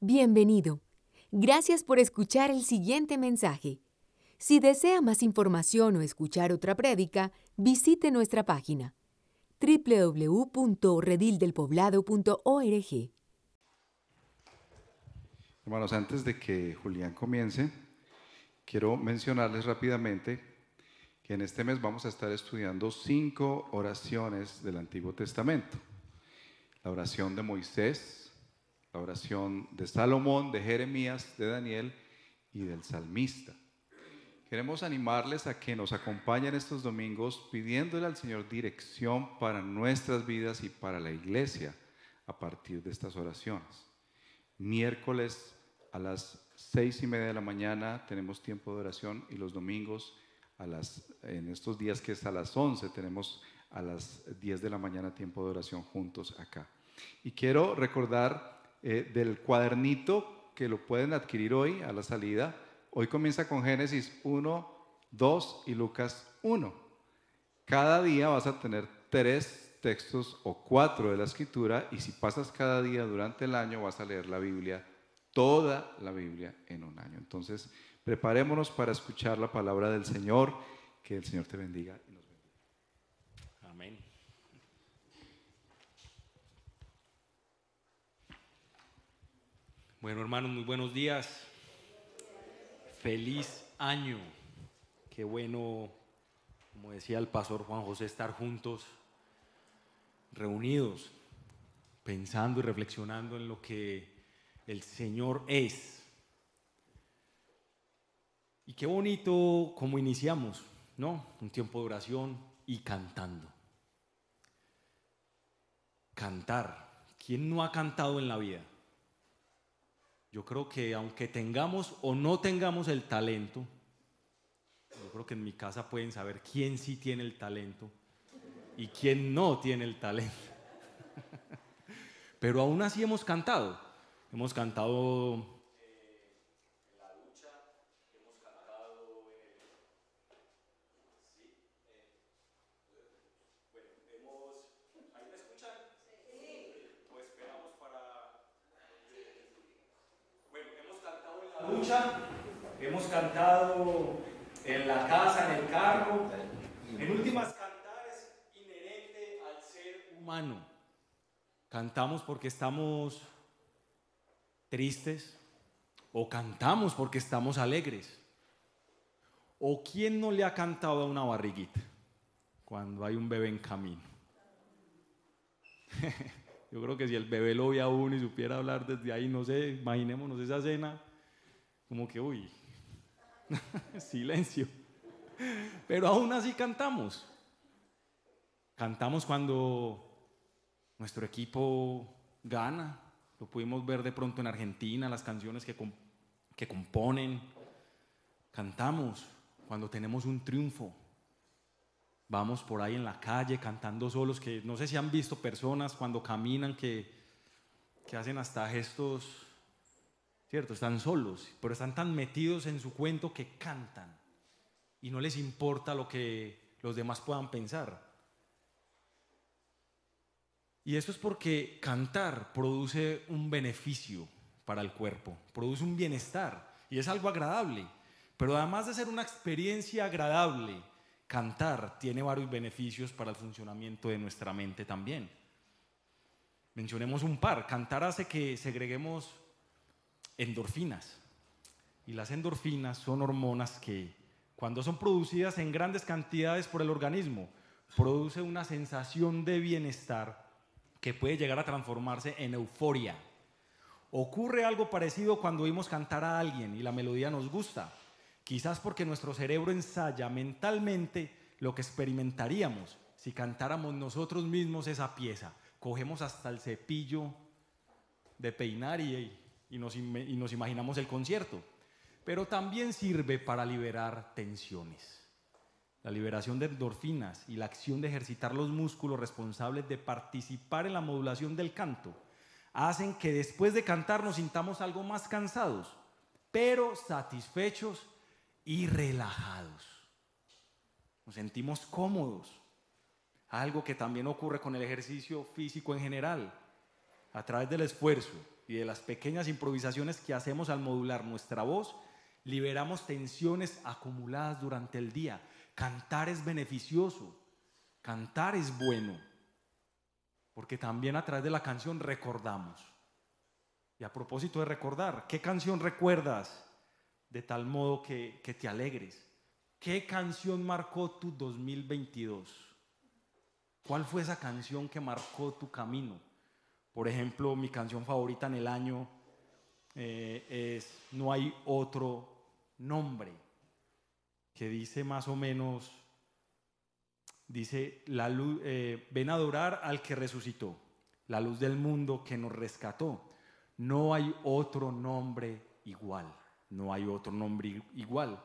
Bienvenido. Gracias por escuchar el siguiente mensaje. Si desea más información o escuchar otra prédica, visite nuestra página www.redildelpoblado.org. Hermanos, antes de que Julián comience, quiero mencionarles rápidamente que en este mes vamos a estar estudiando cinco oraciones del Antiguo Testamento. La oración de Moisés, la oración de Salomón, de Jeremías, de Daniel y del salmista. Queremos animarles a que nos acompañen estos domingos pidiéndole al Señor dirección para nuestras vidas y para la iglesia a partir de estas oraciones. Miércoles a las seis y media de la mañana tenemos tiempo de oración y los domingos a las, en estos días que es a las 11 tenemos a las 10 de la mañana tiempo de oración juntos acá. Y quiero recordar eh, del cuadernito que lo pueden adquirir hoy a la salida. Hoy comienza con Génesis 1, 2 y Lucas 1. Cada día vas a tener tres textos o cuatro de la escritura y si pasas cada día durante el año vas a leer la Biblia, toda la Biblia en un año. Entonces, preparémonos para escuchar la palabra del Señor. Que el Señor te bendiga y nos bendiga. Amén. Bueno, hermanos, muy buenos días. Feliz año. Qué bueno, como decía el pastor Juan José, estar juntos, reunidos, pensando y reflexionando en lo que el Señor es. Y qué bonito como iniciamos, ¿no? Un tiempo de oración y cantando. Cantar. ¿Quién no ha cantado en la vida? Yo creo que aunque tengamos o no tengamos el talento, yo creo que en mi casa pueden saber quién sí tiene el talento y quién no tiene el talento. Pero aún así hemos cantado. Hemos cantado en la lucha, hemos cantado sí, bueno, hemos, ¿ahí me escuchan? Sí. Pues esperamos para, bueno, hemos cantado en la lucha, hemos cantado en la casa, en el carro, en cantar es inherente al ser humano. Cantamos porque estamos tristes o cantamos porque estamos alegres. ¿O quién no le ha cantado a una barriguita cuando hay un bebé en camino? Yo creo que si el bebé lo ve a uno y supiera hablar desde ahí, no sé, imaginémonos esa cena, como que, uy, silencio. Pero aún así cantamos. Cantamos cuando nuestro equipo gana, lo pudimos ver de pronto en Argentina, las canciones que, que componen. Cantamos cuando tenemos un triunfo. Vamos por ahí en la calle cantando solos, que no sé si han visto personas cuando caminan que, que hacen hasta gestos, ¿cierto? Están solos, pero están tan metidos en su cuento que cantan y no les importa lo que los demás puedan pensar. Y eso es porque cantar produce un beneficio para el cuerpo, produce un bienestar y es algo agradable. Pero además de ser una experiencia agradable, cantar tiene varios beneficios para el funcionamiento de nuestra mente también. Mencionemos un par. Cantar hace que segreguemos endorfinas. Y las endorfinas son hormonas que cuando son producidas en grandes cantidades por el organismo, produce una sensación de bienestar que puede llegar a transformarse en euforia. Ocurre algo parecido cuando oímos cantar a alguien y la melodía nos gusta, quizás porque nuestro cerebro ensaya mentalmente lo que experimentaríamos si cantáramos nosotros mismos esa pieza. Cogemos hasta el cepillo de peinar y, nos, y nos imaginamos el concierto, pero también sirve para liberar tensiones la liberación de endorfinas y la acción de ejercitar los músculos responsables de participar en la modulación del canto hacen que después de cantar nos sintamos algo más cansados, pero satisfechos y relajados. Nos sentimos cómodos. Algo que también ocurre con el ejercicio físico en general. A través del esfuerzo, y de las pequeñas improvisaciones que hacemos al modular nuestra voz, liberamos tensiones acumuladas durante el día. Cantar es beneficioso, cantar es bueno, porque también a través de la canción recordamos. Y a propósito de recordar, ¿qué canción recuerdas de tal modo que, que te alegres? ¿Qué canción marcó tu 2022? ¿Cuál fue esa canción que marcó tu camino? Por ejemplo, mi canción favorita en el año eh, es No hay otro nombre, que dice más o menos, dice, la luz, eh, ven a adorar al que resucitó, la luz del mundo que nos rescató. No hay otro nombre igual, no hay otro nombre igual.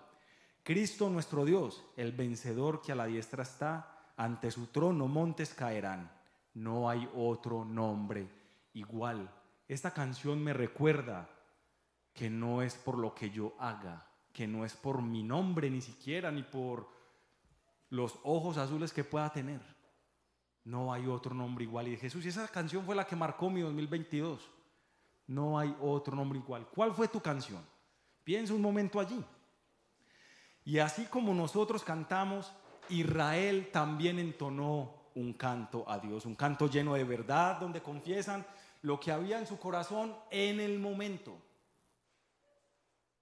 Cristo nuestro Dios, el vencedor que a la diestra está, ante su trono montes caerán. No hay otro nombre igual. Esta canción me recuerda que no es por lo que yo haga, que no es por mi nombre ni siquiera, ni por los ojos azules que pueda tener. No hay otro nombre igual. Y Jesús, y esa canción fue la que marcó mi 2022. No hay otro nombre igual. ¿Cuál fue tu canción? Piensa un momento allí. Y así como nosotros cantamos, Israel también entonó un canto a Dios, un canto lleno de verdad, donde confiesan lo que había en su corazón en el momento.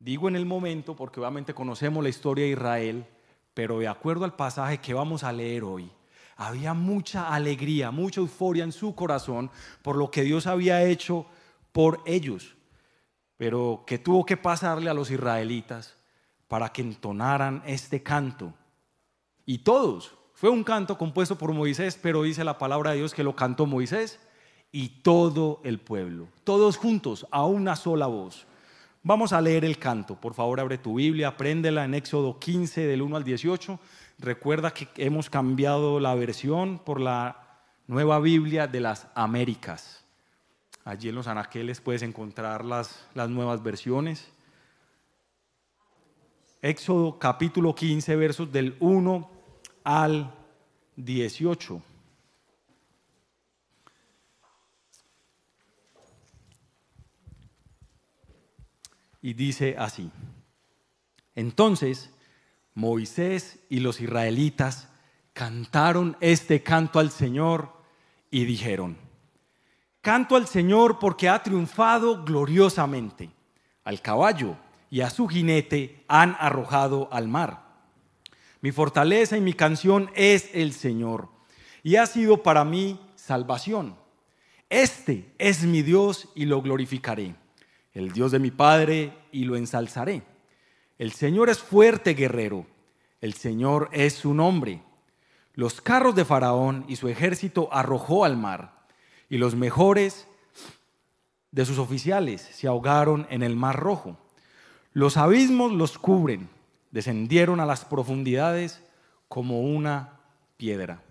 Digo en el momento porque obviamente conocemos la historia de Israel, pero de acuerdo al pasaje que vamos a leer hoy, había mucha alegría, mucha euforia en su corazón por lo que Dios había hecho por ellos, pero que tuvo que pasarle a los israelitas para que entonaran este canto. Y todos, fue un canto compuesto por Moisés, pero dice la palabra de Dios que lo cantó Moisés y todo el pueblo, todos juntos, a una sola voz. Vamos a leer el canto. Por favor, abre tu Biblia, apréndela en Éxodo 15 del 1 al 18. Recuerda que hemos cambiado la versión por la nueva Biblia de las Américas. Allí en los anaqueles puedes encontrar las, las nuevas versiones. Éxodo capítulo 15, versos del 1 al 18. Y dice así. Entonces Moisés y los israelitas cantaron este canto al Señor y dijeron, canto al Señor porque ha triunfado gloriosamente. Al caballo y a su jinete han arrojado al mar. Mi fortaleza y mi canción es el Señor y ha sido para mí salvación. Este es mi Dios y lo glorificaré el Dios de mi Padre, y lo ensalzaré. El Señor es fuerte guerrero, el Señor es su nombre. Los carros de Faraón y su ejército arrojó al mar, y los mejores de sus oficiales se ahogaron en el mar rojo. Los abismos los cubren, descendieron a las profundidades como una piedra.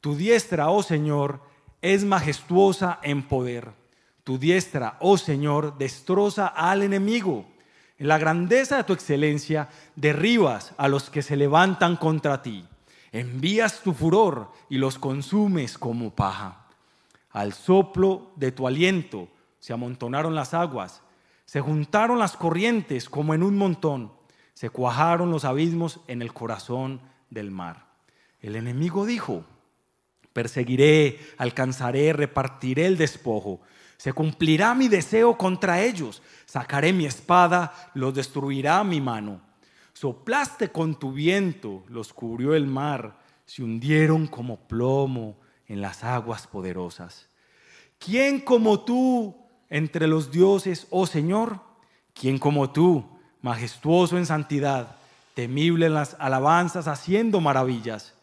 Tu diestra, oh Señor, es majestuosa en poder tu diestra, oh Señor, destroza al enemigo. En la grandeza de tu excelencia derribas a los que se levantan contra ti. Envías tu furor y los consumes como paja. Al soplo de tu aliento se amontonaron las aguas, se juntaron las corrientes como en un montón, se cuajaron los abismos en el corazón del mar. El enemigo dijo, perseguiré, alcanzaré, repartiré el despojo se cumplirá mi deseo contra ellos. Sacaré mi espada, los destruirá mi mano. Soplaste con tu viento, los cubrió el mar, se hundieron como plomo en las aguas poderosas. ¿Quién como tú entre los dioses, oh Señor? ¿Quién como tú, majestuoso en santidad, temible en las alabanzas, haciendo maravillas?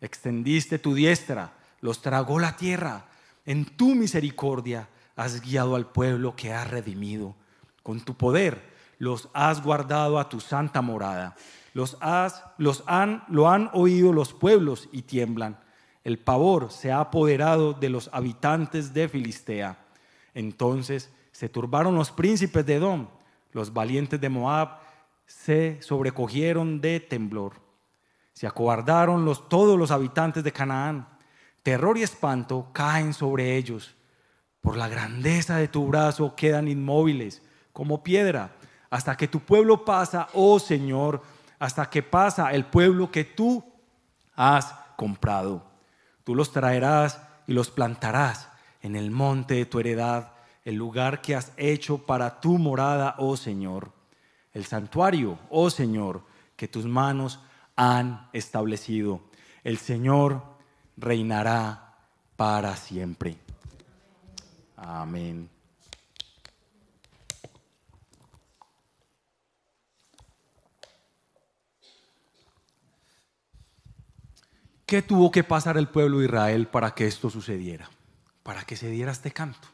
Extendiste tu diestra, los tragó la tierra. En tu misericordia has guiado al pueblo que has redimido. Con tu poder los has guardado a tu santa morada. Los, has, los han, lo han oído los pueblos y tiemblan. El pavor se ha apoderado de los habitantes de Filistea. Entonces se turbaron los príncipes de Edom. Los valientes de Moab se sobrecogieron de temblor. Se acobardaron los, todos los habitantes de Canaán. Terror y espanto caen sobre ellos Por la grandeza de tu brazo quedan inmóviles como piedra, hasta que tu pueblo pasa, oh Señor, hasta que pasa el pueblo que tú has comprado. Tú los traerás y los plantarás en el monte de tu heredad, el lugar que has hecho para tu morada, oh Señor. El santuario, oh Señor, que tus manos han establecido. El Señor reinará para siempre. Amén. ¿Qué tuvo que pasar el pueblo de Israel para que esto sucediera? Para que se diera este canto.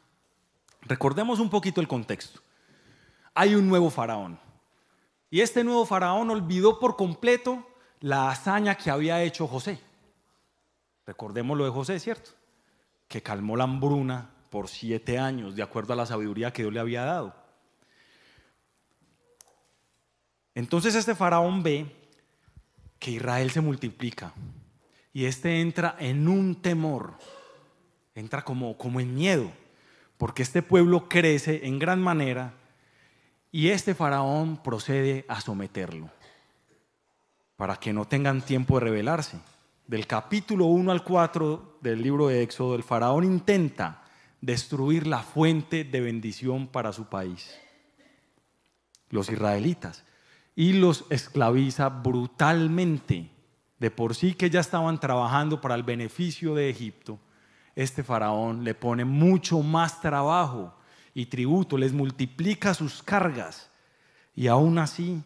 Recordemos un poquito el contexto. Hay un nuevo faraón. Y este nuevo faraón olvidó por completo la hazaña que había hecho José. Recordemos lo de José, ¿cierto? Que calmó la hambruna por siete años, de acuerdo a la sabiduría que Dios le había dado. Entonces este faraón ve que Israel se multiplica, y este entra en un temor, entra como, como en miedo, porque este pueblo crece en gran manera y este faraón procede a someterlo para que no tengan tiempo de rebelarse. Del capítulo 1 al 4 del libro de Éxodo, el faraón intenta destruir la fuente de bendición para su país, los israelitas, y los esclaviza brutalmente. De por sí que ya estaban trabajando para el beneficio de Egipto, este faraón le pone mucho más trabajo y tributo, les multiplica sus cargas. Y aún así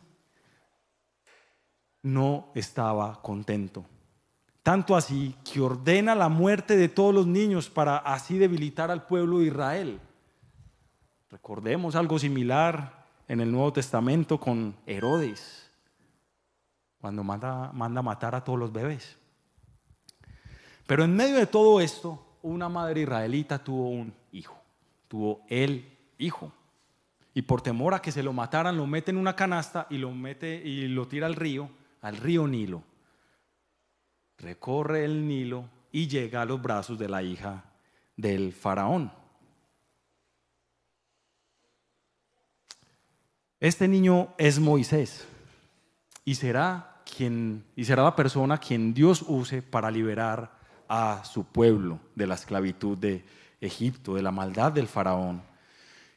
no estaba contento. Tanto así que ordena la muerte de todos los niños para así debilitar al pueblo de Israel. Recordemos algo similar en el Nuevo Testamento con Herodes cuando manda, manda matar a todos los bebés. Pero en medio de todo esto, una madre israelita tuvo un hijo, tuvo el hijo. Y por temor a que se lo mataran, lo mete en una canasta y lo mete y lo tira al río, al río Nilo. Recorre el Nilo y llega a los brazos de la hija del faraón. Este niño es Moisés y será quien, y será la persona quien Dios use para liberar a su pueblo de la esclavitud de Egipto, de la maldad del faraón.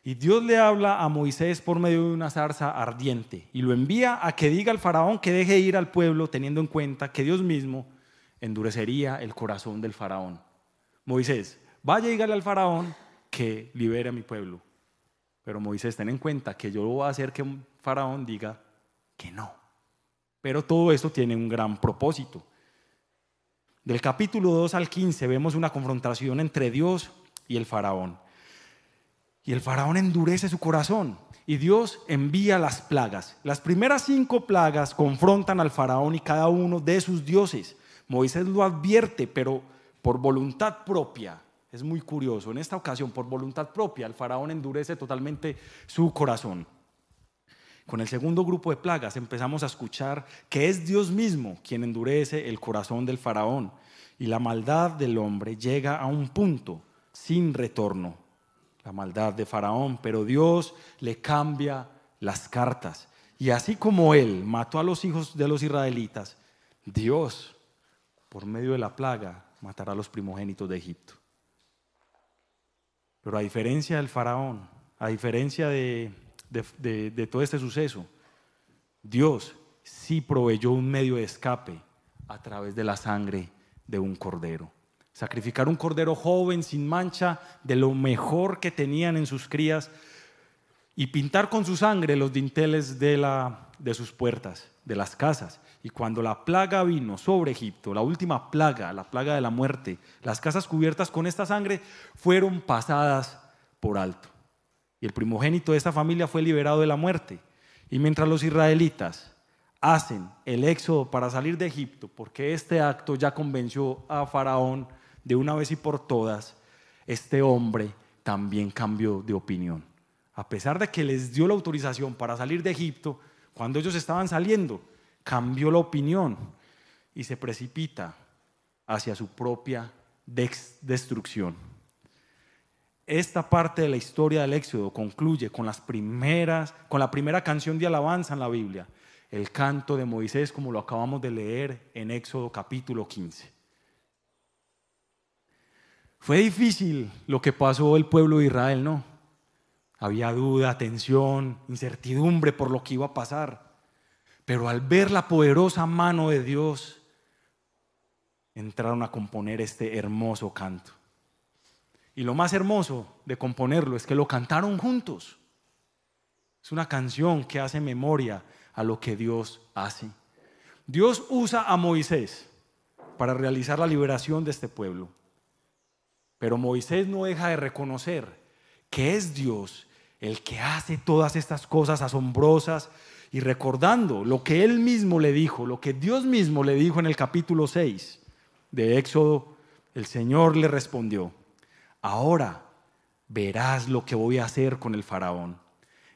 Y Dios le habla a Moisés por medio de una zarza ardiente y lo envía a que diga al faraón que deje ir al pueblo teniendo en cuenta que Dios mismo endurecería el corazón del faraón. Moisés, vaya y dígale al faraón que libere a mi pueblo. Pero Moisés, ten en cuenta que yo voy a hacer que un faraón diga que no. Pero todo esto tiene un gran propósito. Del capítulo 2 al 15 vemos una confrontación entre Dios y el faraón. Y el faraón endurece su corazón y Dios envía las plagas. Las primeras cinco plagas confrontan al faraón y cada uno de sus dioses. Moisés lo advierte, pero por voluntad propia. Es muy curioso. En esta ocasión, por voluntad propia, el faraón endurece totalmente su corazón. Con el segundo grupo de plagas empezamos a escuchar que es Dios mismo quien endurece el corazón del faraón y la maldad del hombre llega a un punto sin retorno. La maldad de faraón, pero Dios le cambia las cartas. Y así como él mató a los hijos de los israelitas, Dios, por medio de la plaga, matará a los primogénitos de Egipto. Pero a diferencia del faraón, a diferencia de todo este suceso, Dios sí proveyó un medio de escape a través de la sangre de un cordero. Sacrificar un cordero joven, sin mancha, de lo mejor que tenían en sus crías, y pintar con su sangre los dinteles de sus puertas, de las casas. Y cuando la plaga vino sobre Egipto, la última plaga, la plaga de la muerte, las casas cubiertas con esta sangre fueron pasadas por alto. Y el primogénito de esta familia fue liberado de la muerte. Y mientras los israelitas hacen el éxodo para salir de Egipto, porque este acto ya convenció a Faraón de una vez y por todas, este hombre también cambió de opinión. A pesar de que les dio la autorización para salir de Egipto, cuando ellos estaban saliendo, cambió la opinión y se precipita hacia su propia destrucción. esta parte de la historia del Éxodo concluye con las primeras, con la primera canción de alabanza en la Biblia, el canto de Moisés, como lo acabamos de leer en Éxodo capítulo 15. Fue difícil lo que pasó el pueblo de Israel, ¿no? Había duda, tensión, incertidumbre por lo que iba a pasar. Pero al ver la poderosa mano de Dios, entraron a componer este hermoso canto. Y lo más hermoso de componerlo es que lo cantaron juntos. Es una canción que hace memoria a lo que Dios hace. Dios usa a Moisés para realizar la liberación de este pueblo. Pero Moisés no deja de reconocer que es Dios el que hace todas estas cosas asombrosas y recordando lo que él mismo le dijo, lo que Dios mismo le dijo en el capítulo 6 de Éxodo, el Señor le respondió, ahora verás lo que voy a hacer con el faraón.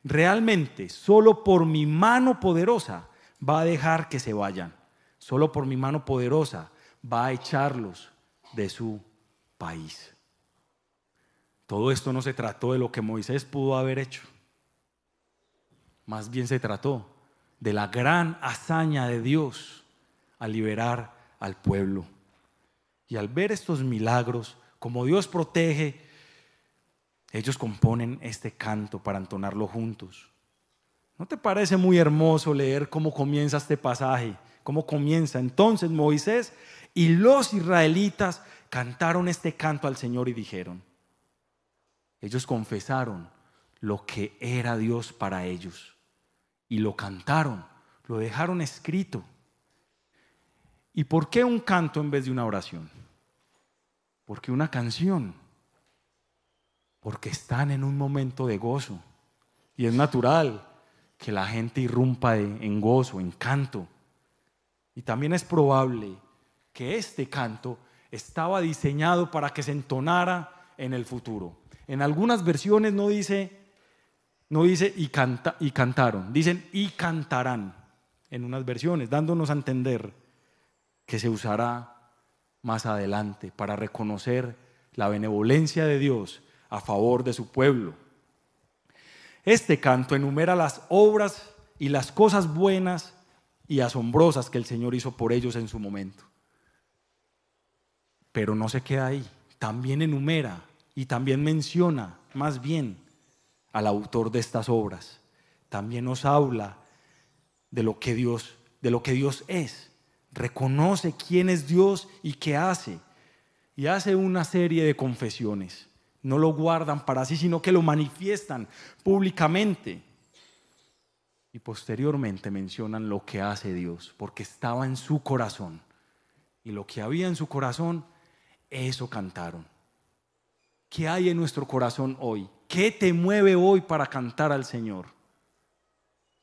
Realmente, solo por mi mano poderosa va a dejar que se vayan. Solo por mi mano poderosa va a echarlos de su país. Todo esto no se trató de lo que Moisés pudo haber hecho. Más bien se trató de la gran hazaña de Dios al liberar al pueblo. Y al ver estos milagros, como Dios protege, ellos componen este canto para entonarlo juntos. ¿No te parece muy hermoso leer cómo comienza este pasaje? ¿Cómo comienza? Entonces Moisés y los israelitas cantaron este canto al Señor y dijeron, ellos confesaron lo que era Dios para ellos y lo cantaron, lo dejaron escrito. ¿Y por qué un canto en vez de una oración? Porque una canción, porque están en un momento de gozo y es natural que la gente irrumpa en gozo, en canto. Y también es probable que este canto estaba diseñado para que se entonara en el futuro. En algunas versiones no dice, no dice y, canta, y cantaron, dicen y cantarán en unas versiones, dándonos a entender que se usará más adelante para reconocer la benevolencia de Dios a favor de su pueblo. Este canto enumera las obras y las cosas buenas y asombrosas que el Señor hizo por ellos en su momento. Pero no se queda ahí, también enumera y también menciona más bien al autor de estas obras. También nos habla de lo que Dios, de lo que Dios es. Reconoce quién es Dios y qué hace. Y hace una serie de confesiones. No lo guardan para sí, sino que lo manifiestan públicamente. Y posteriormente mencionan lo que hace Dios, porque estaba en su corazón. Y lo que había en su corazón, eso cantaron. ¿Qué hay en nuestro corazón hoy? ¿Qué te mueve hoy para cantar al Señor?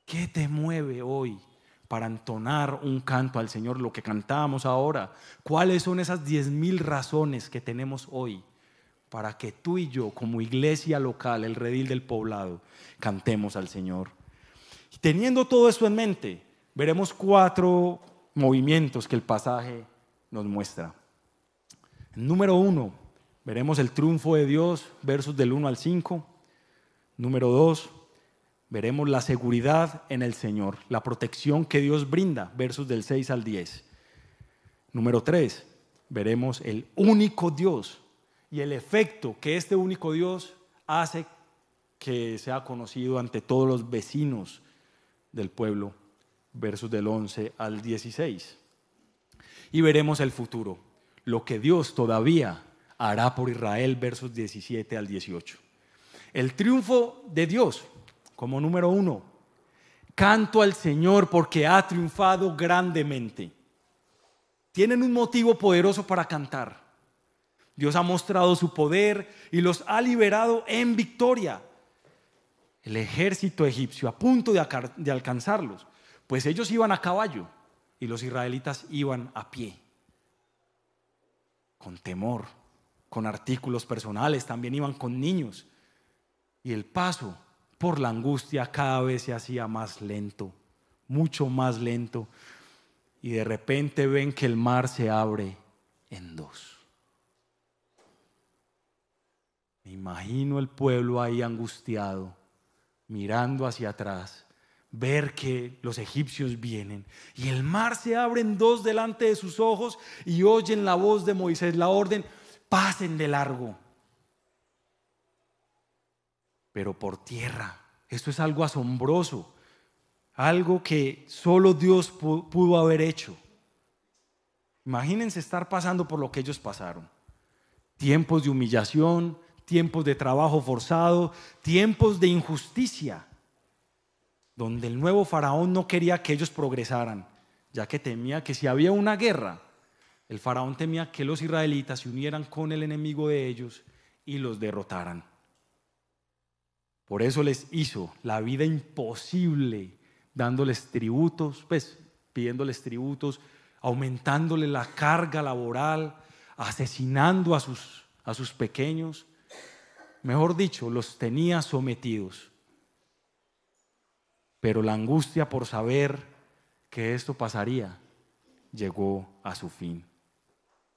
¿Qué te mueve hoy para entonar un canto al Señor, lo que cantamos ahora? ¿Cuáles son esas diez mil razones que tenemos hoy para que tú y yo, como iglesia local, el redil del poblado, cantemos al Señor? Y teniendo todo esto en mente, veremos cuatro movimientos que el pasaje nos muestra. Número uno, Veremos el triunfo de Dios, versos del 1 al 5. Número 2, veremos la seguridad en el Señor, la protección que Dios brinda, versos del 6 al 10. Número 3, veremos el único Dios y el efecto que este único Dios hace que sea conocido ante todos los vecinos del pueblo, versos del 11 al 16. Y veremos el futuro, lo que Dios todavía hará por Israel, versos 17 al 18. El triunfo de Dios, como número uno, canto al Señor porque ha triunfado grandemente. Tienen un motivo poderoso para cantar. Dios ha mostrado su poder y los ha liberado en victoria. El ejército egipcio a punto de, alcanzarlos, pues ellos iban a caballo y los israelitas iban a pie, con temor con artículos personales, también iban con niños. Y el paso por la angustia cada vez se hacía más lento, mucho más lento. Y de repente ven que el mar se abre en dos. Me imagino el pueblo ahí angustiado, mirando hacia atrás, ver que los egipcios vienen y el mar se abre en dos delante de sus ojos y oyen la voz de Moisés, la orden, pasen de largo. Pero por tierra, esto es algo asombroso, algo que solo Dios pudo haber hecho. Imagínense estar pasando por lo que ellos pasaron. Tiempos de humillación, tiempos de trabajo forzado, tiempos de injusticia, donde el nuevo faraón no quería que ellos progresaran, ya que temía que si había una guerra, el faraón temía que los israelitas se unieran con el enemigo de ellos y los derrotaran. Por eso les hizo la vida imposible, dándoles tributos, pues pidiéndoles tributos, aumentándole la carga laboral, asesinando a sus, a sus pequeños. Mejor dicho, los tenía sometidos. Pero la angustia por saber que esto pasaría llegó a su fin,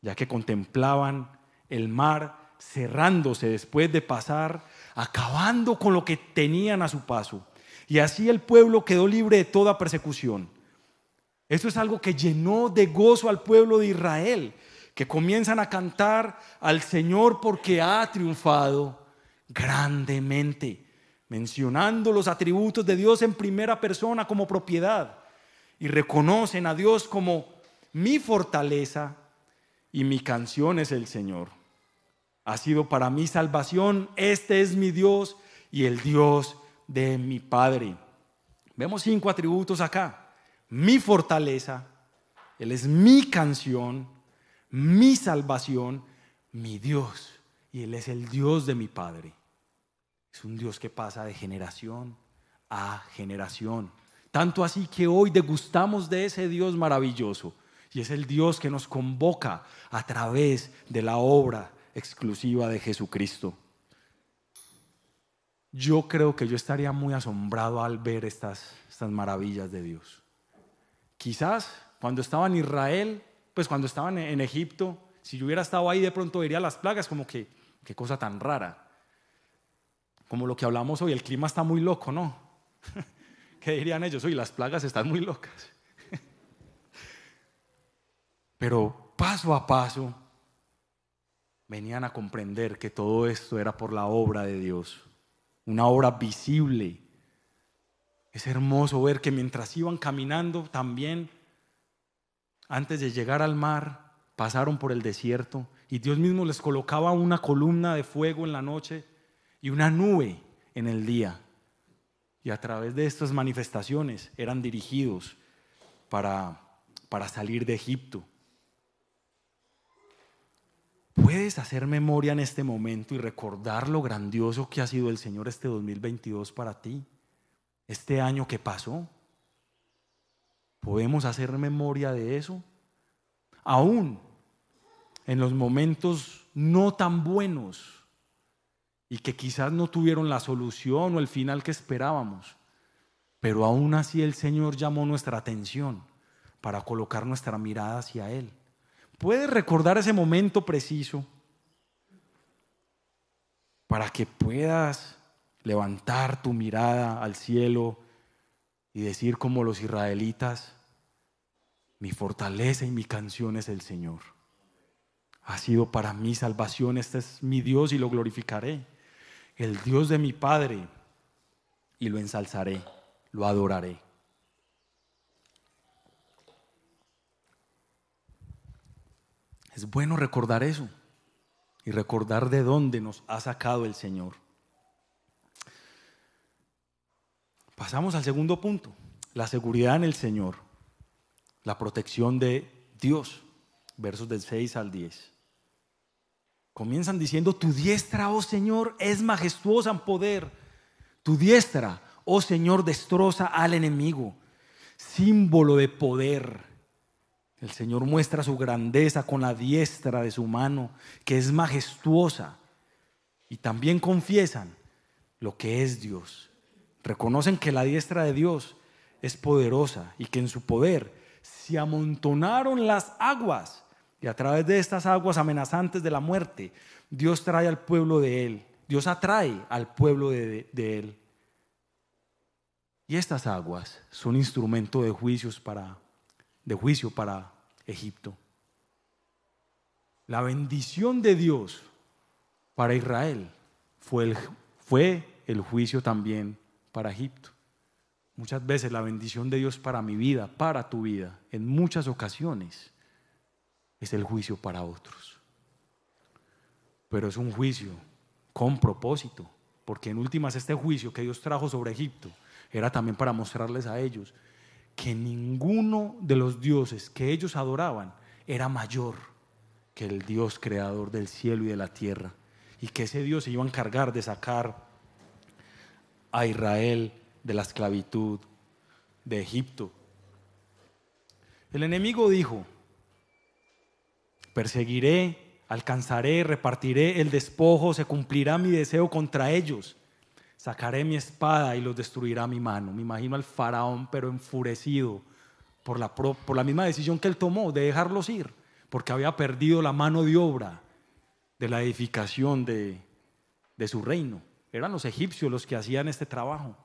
ya que contemplaban el mar cerrándose después de pasar, acabando con lo que tenían a su paso. Y así el pueblo quedó libre de toda persecución. Esto es algo que llenó de gozo al pueblo de Israel, que comienzan a cantar al Señor porque ha triunfado grandemente, mencionando los atributos de Dios en primera persona como propiedad y reconocen a Dios como mi fortaleza y mi canción es el Señor. Ha sido para mi salvación, este es mi Dios y el Dios de mi Padre. Vemos cinco atributos acá mi fortaleza, Él es mi canción, mi salvación, mi Dios. Y Él es el Dios de mi Padre. Es un Dios que pasa de generación a generación. Tanto así que hoy degustamos de ese Dios maravilloso. Y es el Dios que nos convoca a través de la obra exclusiva de Jesucristo. Yo creo que yo estaría muy asombrado al ver estas, estas maravillas de Dios. Quizás cuando estaba en Israel, pues cuando estaban en Egipto, si yo hubiera estado ahí de pronto vería las plagas como que, qué cosa tan rara. Como lo que hablamos hoy, el clima está muy loco, ¿no? ¿Qué dirían ellos? Hoy las plagas están muy locas. Pero paso a paso venían a comprender que todo esto era por la obra de Dios, una obra visible es hermoso ver que mientras iban caminando también, antes de llegar al mar, pasaron por el desierto y Dios mismo les colocaba una columna de fuego en la noche y una nube en el día. Y a través de estas manifestaciones eran dirigidos para, para salir de Egipto. ¿Puedes hacer memoria en este momento y recordar lo grandioso que ha sido el Señor este 2022 para ti? este año que pasó? ¿Podemos hacer memoria de eso? Aún en los momentos no tan buenos y que quizás no tuvieron la solución o el final que esperábamos, pero aún así el Señor llamó nuestra atención para colocar nuestra mirada hacia Él. ¿Puedes recordar ese momento preciso para que puedas levantar tu mirada al cielo y decir como los israelitas, mi fortaleza y mi canción es el Señor. Ha sido para mí salvación, este es mi Dios y lo glorificaré. El Dios de mi Padre y lo ensalzaré, lo adoraré. Es bueno recordar eso y recordar de dónde nos ha sacado el Señor. Pasamos al segundo punto, la seguridad en el Señor, la protección de Dios, versos del 6 al 10. Comienzan diciendo, tu diestra, oh Señor, es majestuosa en poder. Tu diestra, oh Señor, destroza al enemigo, símbolo de poder. El Señor muestra su grandeza con la diestra de su mano, que es majestuosa. Y también confiesan lo que es Dios Reconocen que la diestra de Dios es poderosa y que en su poder se amontonaron las aguas y a través de estas aguas amenazantes de la muerte, Dios trae al pueblo de Él Dios atrae al pueblo de, Él. Y estas aguas son instrumento de, juicios para, de juicio para Egipto. La bendición de Dios para Israel fue el, fue el juicio también para Egipto. Muchas veces la bendición de Dios para mi vida, para tu vida, en muchas ocasiones, es el juicio para otros. Pero es un juicio con propósito, porque en últimas este juicio que Dios trajo sobre Egipto era también para mostrarles a ellos que ninguno de los dioses que ellos adoraban era mayor que el Dios creador del cielo y de la tierra, y que ese Dios se iba a encargar de sacar a Israel de la esclavitud de Egipto. El enemigo dijo, perseguiré, alcanzaré, repartiré el despojo, se cumplirá mi deseo contra ellos sacaré mi espada y los destruirá mi mano. Me imagino al faraón, pero enfurecido por la, por la misma decisión que él tomó de dejarlos ir, porque había perdido la mano de obra de la edificación de, de su reino. Eran los egipcios los que hacían este trabajo.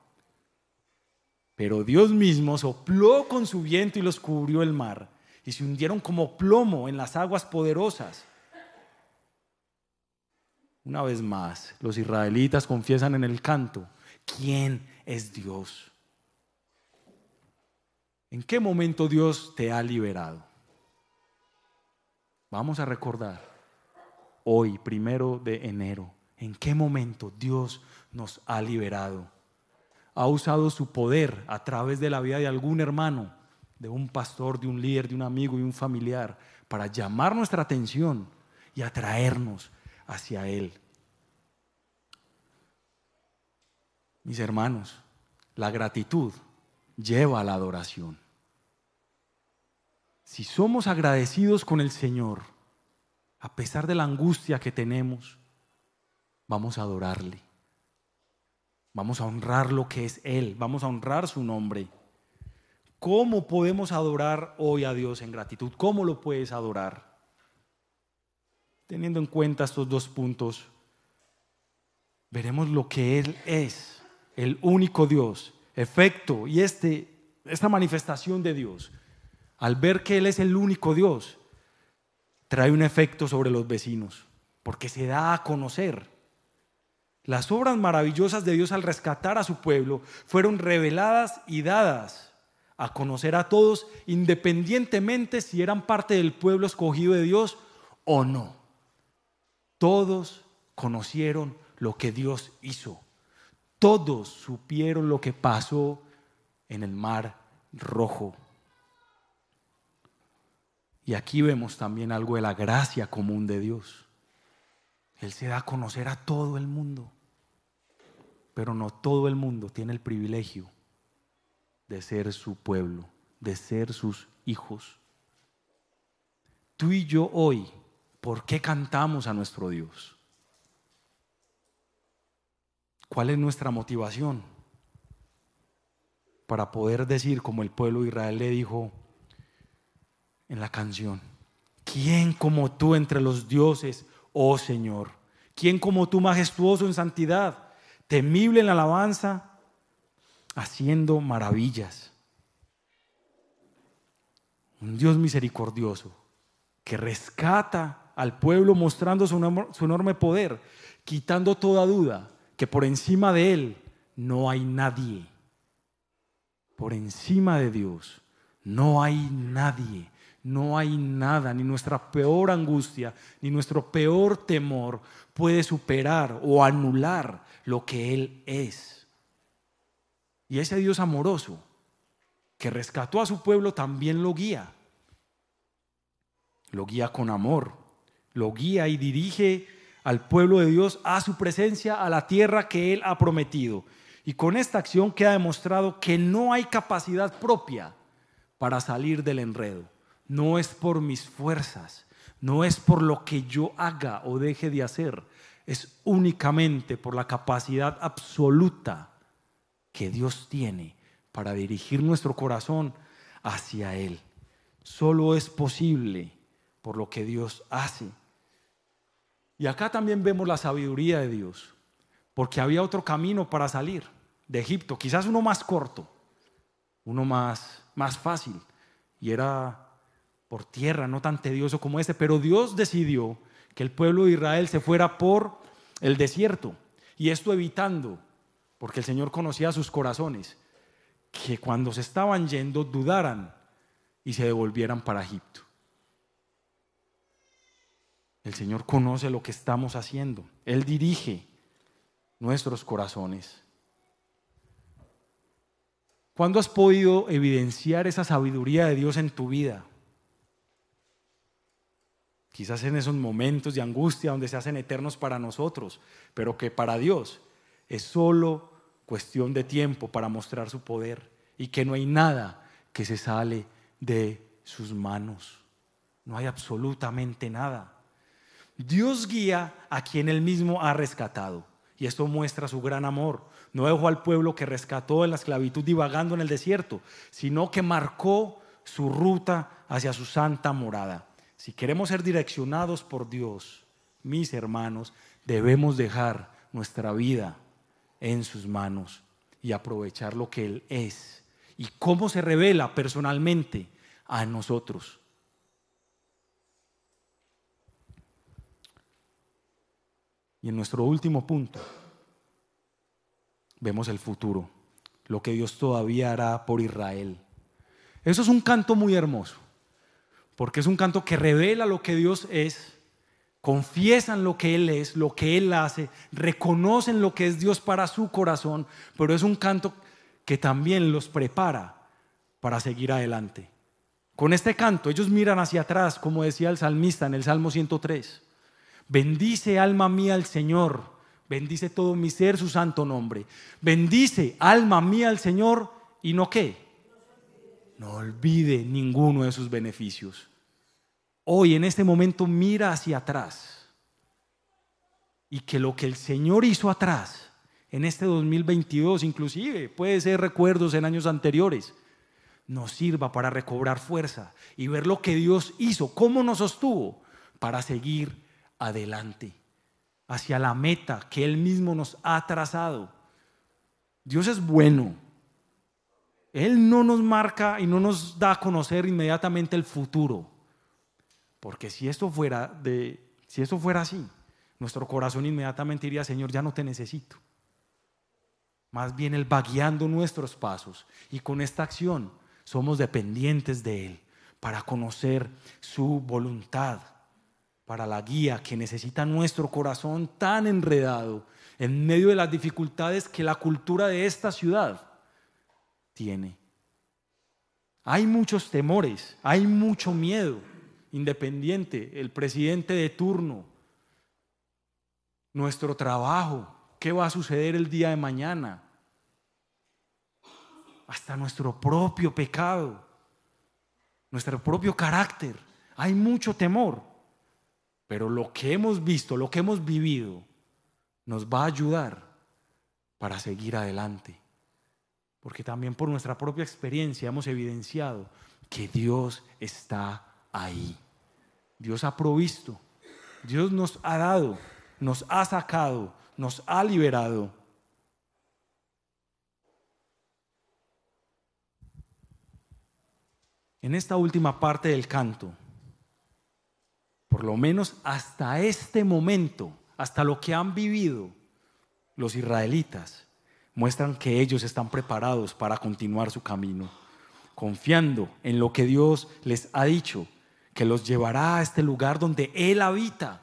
Pero Dios mismo sopló con su viento y los cubrió el mar, y se hundieron como plomo en las aguas poderosas. Una vez más, los israelitas confiesan en el canto, ¿quién es Dios? ¿En qué momento Dios te ha liberado? Vamos a recordar hoy, primero de enero, en qué momento Dios nos ha liberado. Ha usado su poder a través de la vida de algún hermano, de un pastor, de un líder, de un amigo y un familiar, para llamar nuestra atención y atraernos hacia Él. Mis hermanos, la gratitud lleva a la adoración. Si somos agradecidos con el Señor, a pesar de la angustia que tenemos, vamos a adorarle. Vamos a honrar lo que es Él, vamos a honrar su nombre. ¿Cómo podemos adorar hoy a Dios en gratitud? ¿Cómo lo puedes adorar? Teniendo en cuenta estos dos puntos, veremos lo que Él es, el único Dios, efecto, y este, esta manifestación de Dios, al ver que Él es el único Dios, trae un efecto sobre los vecinos, porque se da a conocer. Las obras maravillosas de Dios al rescatar a su pueblo fueron reveladas y dadas a conocer a todos, independientemente si eran parte del pueblo escogido de Dios o no. Todos conocieron lo que Dios hizo. Todos supieron lo que pasó en el mar rojo. Y aquí vemos también algo de la gracia común de Dios. Él se da a conocer a todo el mundo, pero no todo el mundo tiene el privilegio de ser su pueblo, de ser sus hijos. Tú y yo hoy ¿Por qué cantamos a nuestro Dios? ¿Cuál es nuestra motivación? Para poder decir, como el pueblo de Israel le dijo en la canción, ¿quién como tú entre los dioses, oh Señor? ¿Quién como tú majestuoso en santidad, temible en la alabanza, haciendo maravillas? Un Dios misericordioso que rescata al pueblo mostrando su, enorme poder, quitando toda duda que por encima de él no hay nadie. Por encima de Dios no hay nadie, no hay nada, ni nuestra peor angustia, ni nuestro peor temor puede superar o anular lo que Él es. Y ese Dios amoroso que rescató a su pueblo también lo guía. Lo guía con amor, lo guía y dirige al pueblo de Dios a su presencia, a la tierra que Él ha prometido. Y con esta acción queda demostrado que no hay capacidad propia para salir del enredo. No es por mis fuerzas, no es por lo que yo haga o deje de hacer, es únicamente por la capacidad absoluta que Dios tiene para dirigir nuestro corazón hacia Él. Solo es posible por lo que Dios hace. Y acá también vemos la sabiduría de Dios. porque había otro camino para salir de Egipto, quizás uno más corto, uno más, más fácil, y era por tierra, no tan tedioso como este, pero Dios decidió que el pueblo de Israel se fuera por el desierto, y esto evitando, porque el Señor conocía sus corazones, que cuando se estaban yendo dudaran y se devolvieran para Egipto. El Señor conoce lo que estamos haciendo. Él dirige nuestros corazones. ¿Cuándo has podido evidenciar esa sabiduría de Dios en tu vida? Quizás en esos momentos de angustia donde se hacen eternos para nosotros, pero que para Dios es solo cuestión de tiempo para mostrar su poder y que no hay nada que se sale de sus manos. No hay absolutamente nada. Dios guía a quien él mismo ha rescatado. Y esto muestra su gran amor. No dejó al pueblo que rescató en la esclavitud divagando en el desierto, sino que marcó su ruta hacia su santa morada. Si queremos ser direccionados por Dios, mis hermanos, debemos dejar nuestra vida en sus manos y aprovechar lo que Él es y cómo se revela personalmente a nosotros. Y en nuestro último punto, vemos el futuro, lo que Dios todavía hará por Israel. Eso es un canto muy hermoso, porque es un canto que revela lo que Dios es, confiesan lo que Él es, lo que Él hace, reconocen lo que es Dios para su corazón, pero es un canto que también los prepara para seguir adelante. Con este canto ellos miran hacia atrás, como decía el salmista en el Salmo 103. Bendice alma mía al Señor, bendice todo mi ser su santo nombre. Bendice alma mía al Señor y no qué. No olvide ninguno de sus beneficios. Hoy en este momento mira hacia atrás y que lo que el Señor hizo atrás en este 2022, inclusive puede ser recuerdos en años anteriores, nos sirva para recobrar fuerza y ver lo que Dios hizo, cómo nos sostuvo para seguir adelante, hacia la meta que Él mismo nos ha trazado. Dios es bueno. Él no nos marca y no nos da a conocer inmediatamente el futuro. Porque si esto fuera de si esto fuera así, nuestro corazón inmediatamente diría, "Señor, ya no te necesito." Más bien Él va guiando nuestros pasos y con esta acción somos dependientes de Él para conocer su voluntad para la guía que necesita nuestro corazón tan enredado en medio de las dificultades que la cultura de esta ciudad tiene. Hay muchos temores, hay mucho miedo, independiente, el presidente de turno, nuestro trabajo, qué va a suceder el día de mañana, hasta nuestro propio pecado, nuestro propio carácter. Hay mucho temor. Pero lo que hemos visto, lo que hemos vivido, nos va a ayudar para seguir adelante. Porque también por nuestra propia experiencia hemos evidenciado que Dios está ahí. Dios ha provisto, Dios nos ha dado, nos ha sacado, nos ha liberado. En esta última parte del canto, por lo menos hasta este momento, hasta lo que han vivido los israelitas, muestran que ellos están preparados para continuar su camino, confiando en lo que Dios les ha dicho, que los llevará a este lugar donde Él habita.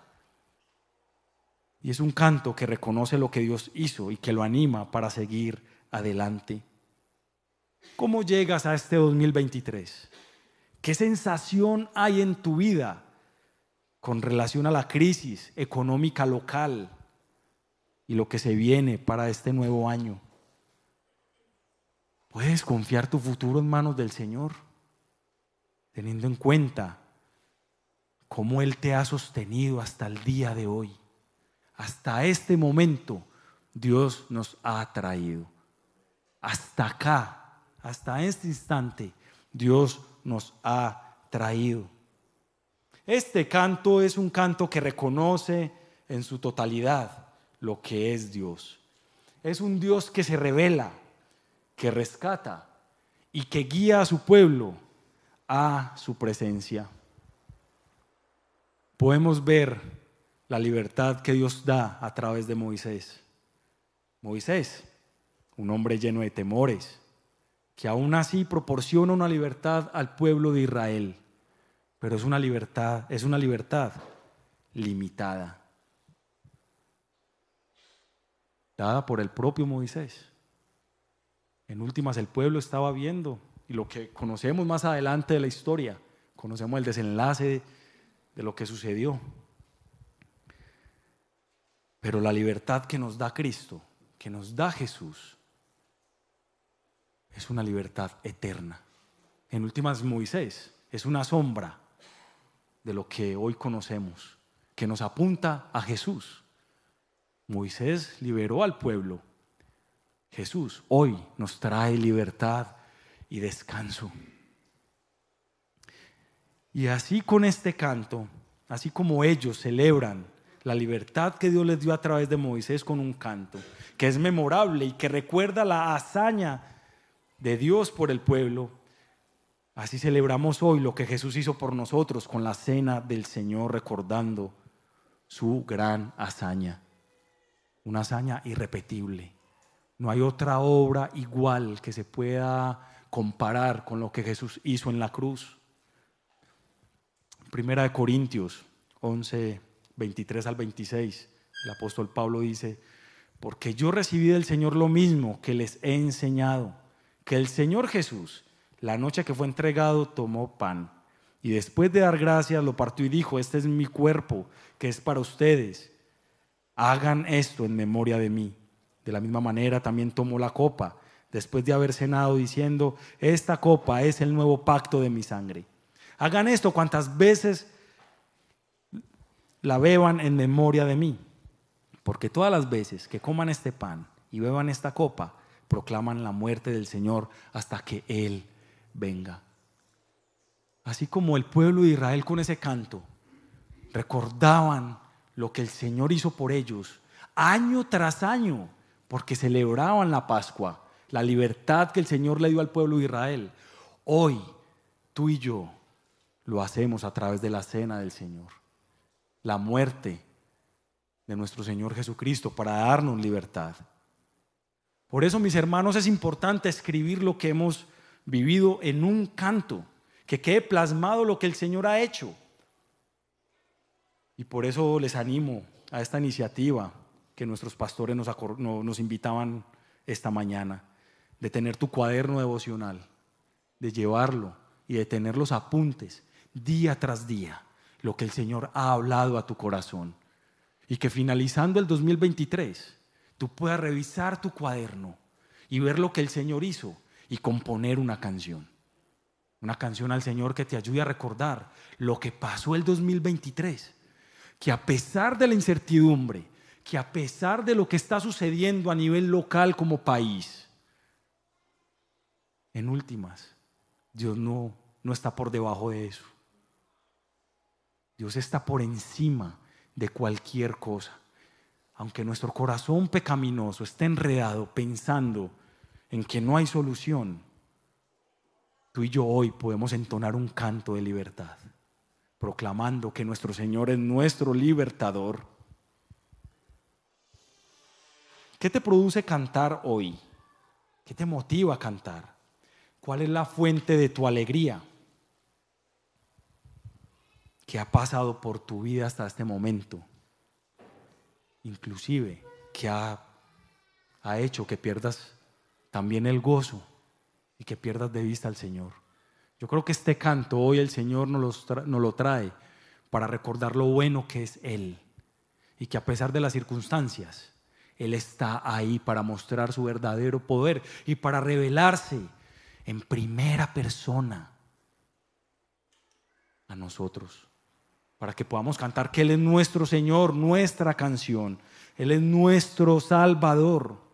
Y es un canto que reconoce lo que Dios hizo y que lo anima para seguir adelante. ¿Cómo llegas a este 2023? ¿Qué sensación hay en tu vida con relación a la crisis económica local y lo que se viene para este nuevo año. Puedes confiar tu futuro en manos del Señor, teniendo en cuenta cómo Él te ha sostenido hasta el día de hoy. Hasta este momento Dios nos ha traído. Hasta acá, hasta este instante, Dios nos ha traído. Este canto es un canto que reconoce en su totalidad lo que es Dios. es un Dios que se revela, que rescata y que guía a su pueblo a su presencia. Podemos ver la libertad que Dios da a través de Moisés. Moisés, un hombre lleno de temores, que aún así proporciona una libertad al pueblo de Israel, pero es una libertad, es una libertad limitada. dada por el propio Moisés. En últimas, el pueblo estaba viendo, y lo que conocemos más adelante de la historia, conocemos el desenlace de lo que sucedió. Pero la libertad que nos da Cristo, que nos da Jesús, es una libertad eterna. En últimas, Moisés es una sombra de lo que hoy conocemos, que nos apunta a Jesús. Moisés liberó al pueblo. Jesús hoy nos trae libertad y descanso. Y así con este canto, así como ellos celebran la libertad que Dios les dio a través de Moisés con un canto, que es memorable y que recuerda la hazaña de Dios por el pueblo, así celebramos hoy lo que Jesús hizo por nosotros con la cena del Señor, recordando su gran hazaña una hazaña irrepetible. No hay otra obra igual que se pueda comparar con lo que Jesús hizo en la cruz. Primera de Corintios 11, 23 al 26, el apóstol Pablo dice, porque yo recibí del Señor lo mismo que les he enseñado, que el Señor Jesús, la noche que fue entregado, tomó pan y después de dar gracias lo partió y dijo, este es mi cuerpo, que es para ustedes hagan esto en memoria de mí. De la misma manera también tomó la copa después de haber cenado diciendo, esta copa es el nuevo pacto de mi sangre. Hagan esto cuantas veces la beban en memoria de mí, porque todas las veces que coman este pan y beban esta copa, proclaman la muerte del Señor hasta que Él venga. Así como el pueblo de Israel con ese canto recordaban lo que el Señor hizo por ellos año tras año, porque celebraban la Pascua, la libertad que el Señor le dio al pueblo de Israel. Hoy, tú y yo lo hacemos a través de la cena del Señor, la muerte de nuestro Señor Jesucristo para darnos libertad. Por eso, mis hermanos, es importante escribir lo que hemos vivido en un canto, que quede plasmado lo que el Señor ha hecho. Y por eso les animo a esta iniciativa que nuestros pastores nos, invitaban esta mañana, de tener tu cuaderno devocional, de llevarlo y de tener los apuntes día tras día, lo que el Señor ha hablado a tu corazón. Y que finalizando el 2023, tú puedas revisar tu cuaderno y ver lo que el Señor hizo y componer una canción. Una canción al Señor que te ayude a recordar lo que pasó el 2023 que a pesar de la incertidumbre, que a pesar de lo que está sucediendo a nivel local como país, en últimas, Dios no, no está por debajo de eso. Dios está por encima de cualquier cosa. Aunque nuestro corazón pecaminoso esté enredado pensando en que no hay solución, tú y yo hoy podemos entonar un canto de libertad proclamando que nuestro Señor es nuestro libertador. ¿Qué te produce cantar hoy? ¿Qué te motiva a cantar? ¿Cuál es la fuente de tu alegría? ¿Qué ha pasado por tu vida hasta este momento? Inclusive, ¿qué ha, ha hecho que pierdas también el gozo y que pierdas de vista al Señor? Yo creo que este canto hoy el Señor nos, lo trae para recordar lo bueno que es Él y que a pesar de las circunstancias, Él está ahí para mostrar su verdadero poder y para revelarse en primera persona a nosotros, para que podamos cantar que Él es nuestro Señor, nuestra canción, Él es nuestro Salvador.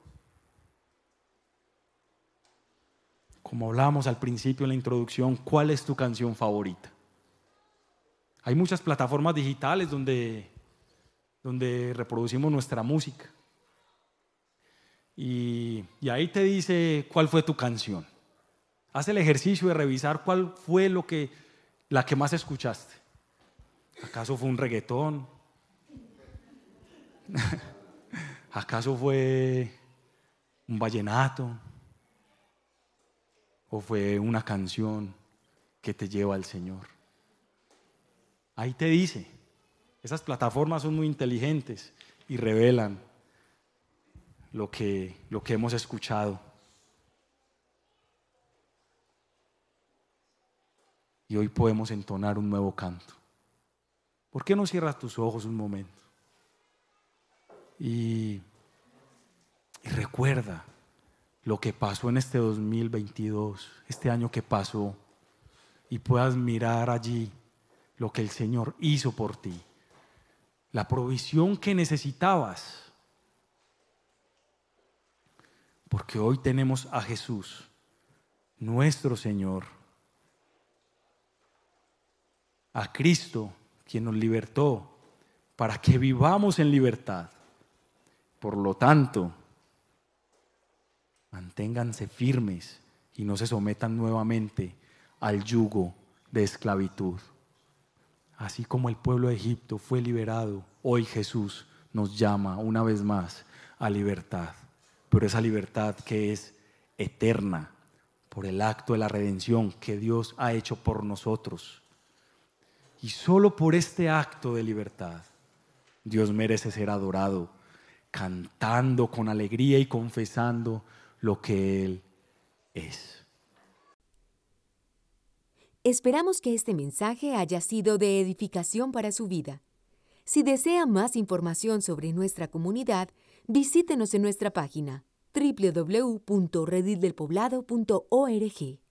Como hablábamos al principio en la introducción, ¿cuál es tu canción favorita? Hay muchas plataformas digitales donde, donde reproducimos nuestra música. y, y ahí te dice cuál fue tu canción. Haz el ejercicio de revisar cuál fue lo que, la que más escuchaste. ¿Acaso fue un reggaetón? ¿Acaso fue un vallenato? ¿O fue una canción que te lleva al Señor? Ahí te dice. Esas plataformas son muy inteligentes y revelan lo que, lo que hemos escuchado. Y hoy podemos entonar un nuevo canto. ¿Por qué no cierras tus ojos un momento? Y, y recuerda lo que pasó en este 2022, este año que pasó, y puedas mirar allí lo que el Señor hizo por ti, la provisión que necesitabas. Porque hoy tenemos a Jesús, nuestro Señor, a Cristo, quien nos libertó, para que vivamos en libertad. Por lo tanto, manténganse firmes y no se sometan nuevamente al yugo de esclavitud. Así como el pueblo de Egipto fue liberado, hoy Jesús nos llama una vez más a libertad, pero esa libertad que es eterna por el acto de la redención que Dios ha hecho por nosotros. Y solo por este acto de libertad, Dios merece ser adorado, cantando con alegría y confesando lo que Él es. Esperamos que este mensaje haya sido de edificación para su vida. Si desea más información sobre nuestra comunidad, visítenos en nuestra página www.redildelpoblado.org.